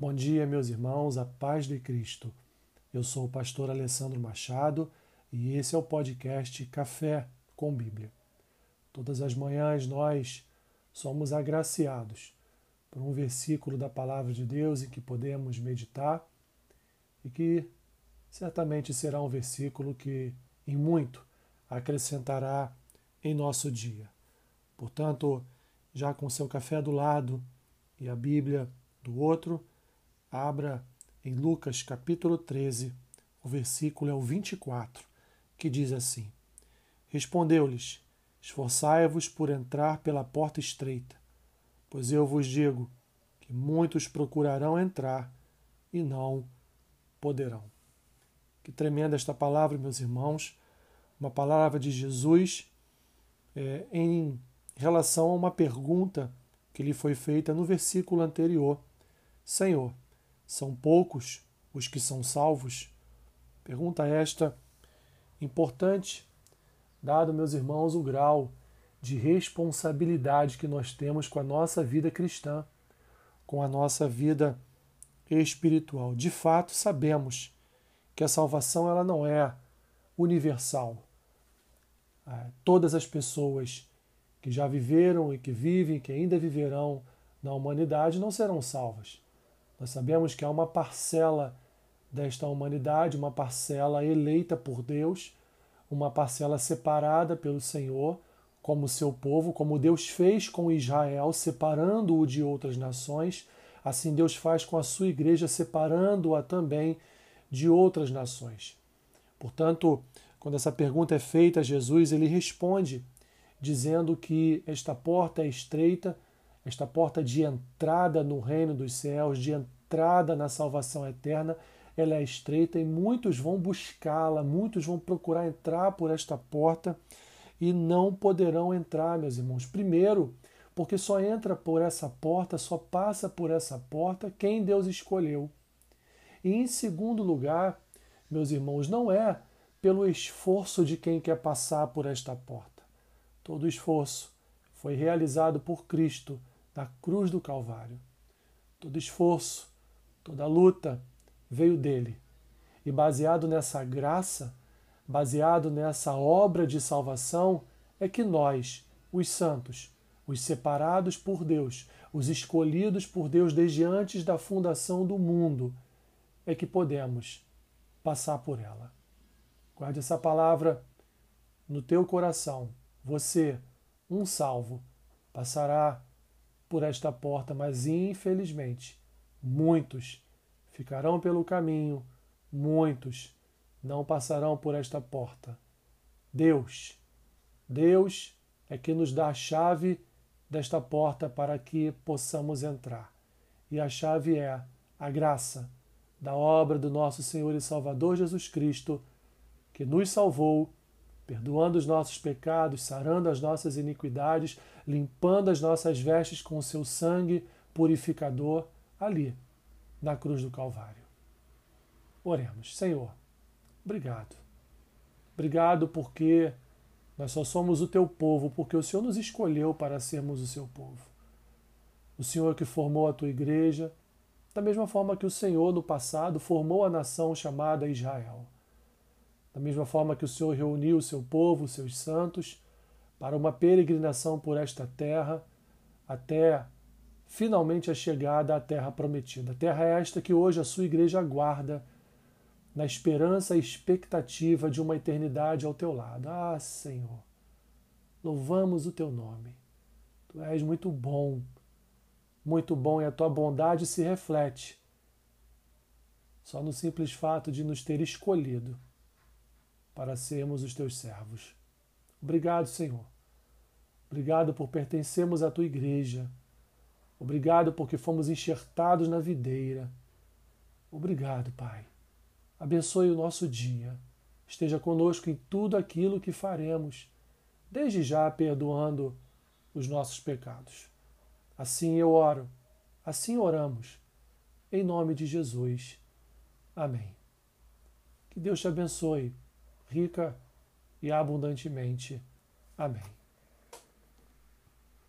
Bom dia, meus irmãos, a paz de Cristo. Eu sou o pastor Alessandro Machado e esse é o podcast Café com Bíblia. Todas as manhãs nós somos agraciados por um versículo da palavra de Deus em que podemos meditar e que certamente será um versículo que, em muito, acrescentará em nosso dia. Portanto, já com seu café do lado e a Bíblia do outro, Abra em Lucas capítulo 13, o versículo é o 24, que diz assim: Respondeu-lhes: Esforçai-vos por entrar pela porta estreita, pois eu vos digo que muitos procurarão entrar e não poderão. Que tremenda esta palavra, meus irmãos, uma palavra de Jesus é, em relação a uma pergunta que lhe foi feita no versículo anterior: Senhor, são poucos os que são salvos? Pergunta esta importante, dado, meus irmãos, o grau de responsabilidade que nós temos com a nossa vida cristã, com a nossa vida espiritual. De fato, sabemos que a salvação ela não é universal. É, todas as pessoas que já viveram e que vivem, que ainda viverão na humanidade, não serão salvas. Nós sabemos que há uma parcela desta humanidade, uma parcela eleita por Deus, uma parcela separada pelo Senhor, como seu povo, como Deus fez com Israel, separando-o de outras nações, assim Deus faz com a sua igreja, separando-a também de outras nações. Portanto, quando essa pergunta é feita a Jesus, ele responde dizendo que esta porta é estreita esta porta de entrada no reino dos céus, de entrada na salvação eterna, ela é estreita e muitos vão buscá-la, muitos vão procurar entrar por esta porta e não poderão entrar, meus irmãos. Primeiro, porque só entra por essa porta, só passa por essa porta quem Deus escolheu. E em segundo lugar, meus irmãos, não é pelo esforço de quem quer passar por esta porta. Todo esforço foi realizado por Cristo na cruz do Calvário. Todo esforço, toda luta veio dele. E baseado nessa graça, baseado nessa obra de salvação, é que nós, os santos, os separados por Deus, os escolhidos por Deus desde antes da fundação do mundo, é que podemos passar por ela. Guarde essa palavra no teu coração. Você, um salvo, passará por esta porta, mas infelizmente muitos ficarão pelo caminho, muitos não passarão por esta porta. Deus, Deus é que nos dá a chave desta porta para que possamos entrar. E a chave é a graça da obra do nosso Senhor e Salvador Jesus Cristo, que nos salvou perdoando os nossos pecados, sarando as nossas iniquidades, limpando as nossas vestes com o seu sangue purificador ali, na cruz do Calvário. Oremos, Senhor, obrigado. Obrigado porque nós só somos o teu povo, porque o Senhor nos escolheu para sermos o seu povo. O Senhor que formou a tua igreja, da mesma forma que o Senhor no passado formou a nação chamada Israel. Da mesma forma que o Senhor reuniu o seu povo, os seus santos, para uma peregrinação por esta terra, até finalmente a chegada à terra prometida. Terra esta que hoje a sua igreja aguarda, na esperança e expectativa de uma eternidade ao teu lado. Ah, Senhor, louvamos o teu nome. Tu és muito bom, muito bom e a tua bondade se reflete só no simples fato de nos ter escolhido para sermos os teus servos. Obrigado, Senhor. Obrigado por pertencermos à tua igreja. Obrigado porque fomos enxertados na videira. Obrigado, Pai. Abençoe o nosso dia. Esteja conosco em tudo aquilo que faremos, desde já perdoando os nossos pecados. Assim eu oro, assim oramos, em nome de Jesus. Amém. Que Deus te abençoe rica e abundantemente. Amém.